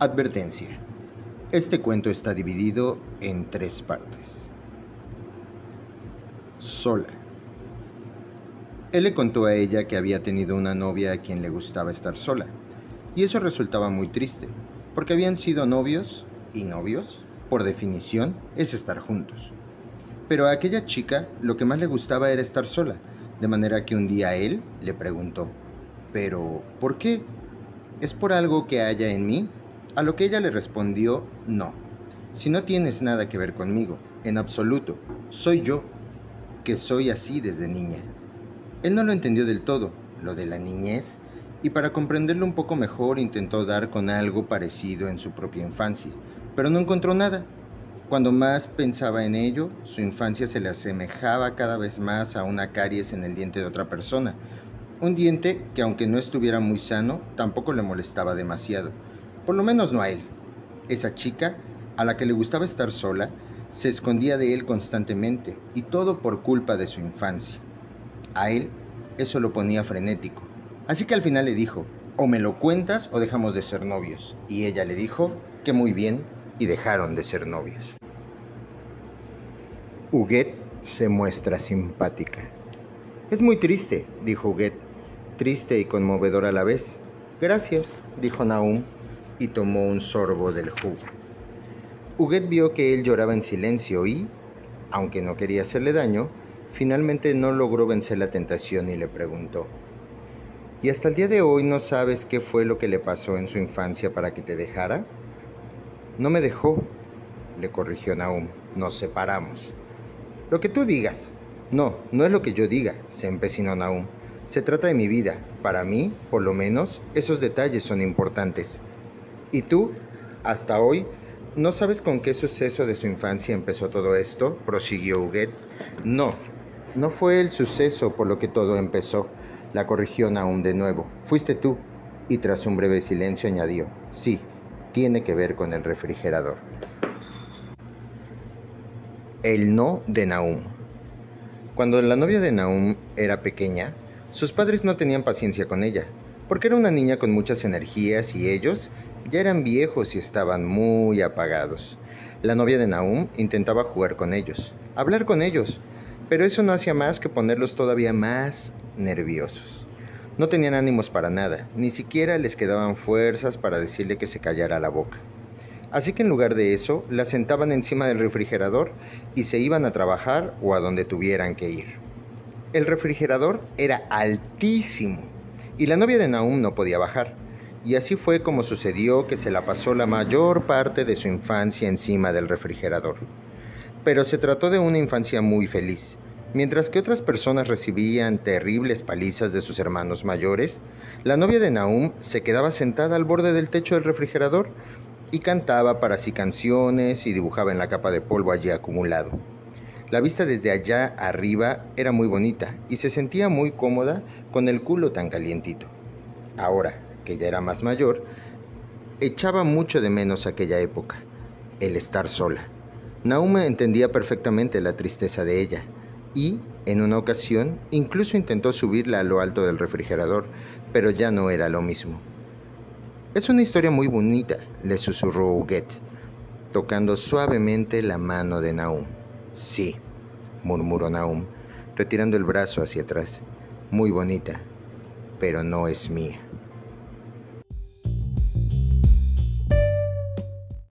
Advertencia. Este cuento está dividido en tres partes. Sola. Él le contó a ella que había tenido una novia a quien le gustaba estar sola, y eso resultaba muy triste, porque habían sido novios, y novios, por definición, es estar juntos. Pero a aquella chica lo que más le gustaba era estar sola, de manera que un día él le preguntó, ¿pero por qué? ¿Es por algo que haya en mí? A lo que ella le respondió, no. Si no tienes nada que ver conmigo, en absoluto, soy yo, que soy así desde niña. Él no lo entendió del todo, lo de la niñez, y para comprenderlo un poco mejor intentó dar con algo parecido en su propia infancia, pero no encontró nada. Cuando más pensaba en ello, su infancia se le asemejaba cada vez más a una caries en el diente de otra persona, un diente que aunque no estuviera muy sano, tampoco le molestaba demasiado por lo menos no a él. Esa chica, a la que le gustaba estar sola, se escondía de él constantemente, y todo por culpa de su infancia. A él eso lo ponía frenético. Así que al final le dijo, o me lo cuentas o dejamos de ser novios. Y ella le dijo que muy bien, y dejaron de ser novios. Huguet se muestra simpática. Es muy triste, dijo Huguet, triste y conmovedor a la vez. Gracias, dijo Naum, y tomó un sorbo del jugo. Huguet vio que él lloraba en silencio y, aunque no quería hacerle daño, finalmente no logró vencer la tentación y le preguntó, ¿Y hasta el día de hoy no sabes qué fue lo que le pasó en su infancia para que te dejara? No me dejó, le corrigió Nahum, nos separamos. Lo que tú digas. No, no es lo que yo diga, se empecinó Nahum. Se trata de mi vida. Para mí, por lo menos, esos detalles son importantes. ¿Y tú, hasta hoy, no sabes con qué suceso de su infancia empezó todo esto? prosiguió Huguet. No, no fue el suceso por lo que todo empezó, la corrigió Naum de nuevo. Fuiste tú. Y tras un breve silencio añadió, sí, tiene que ver con el refrigerador. El no de Naum. Cuando la novia de Naum era pequeña, sus padres no tenían paciencia con ella, porque era una niña con muchas energías y ellos ya eran viejos y estaban muy apagados. La novia de Nahum intentaba jugar con ellos, hablar con ellos, pero eso no hacía más que ponerlos todavía más nerviosos. No tenían ánimos para nada, ni siquiera les quedaban fuerzas para decirle que se callara la boca. Así que en lugar de eso, la sentaban encima del refrigerador y se iban a trabajar o a donde tuvieran que ir. El refrigerador era altísimo y la novia de Nahum no podía bajar y así fue como sucedió que se la pasó la mayor parte de su infancia encima del refrigerador. Pero se trató de una infancia muy feliz. Mientras que otras personas recibían terribles palizas de sus hermanos mayores, la novia de Naum se quedaba sentada al borde del techo del refrigerador y cantaba para sí canciones y dibujaba en la capa de polvo allí acumulado. La vista desde allá arriba era muy bonita y se sentía muy cómoda con el culo tan calientito. Ahora, que ya era más mayor, echaba mucho de menos aquella época, el estar sola. Nauma entendía perfectamente la tristeza de ella y, en una ocasión, incluso intentó subirla a lo alto del refrigerador, pero ya no era lo mismo. Es una historia muy bonita, le susurró Huguet, tocando suavemente la mano de Naum. Sí, murmuró Naum, retirando el brazo hacia atrás. Muy bonita, pero no es mía.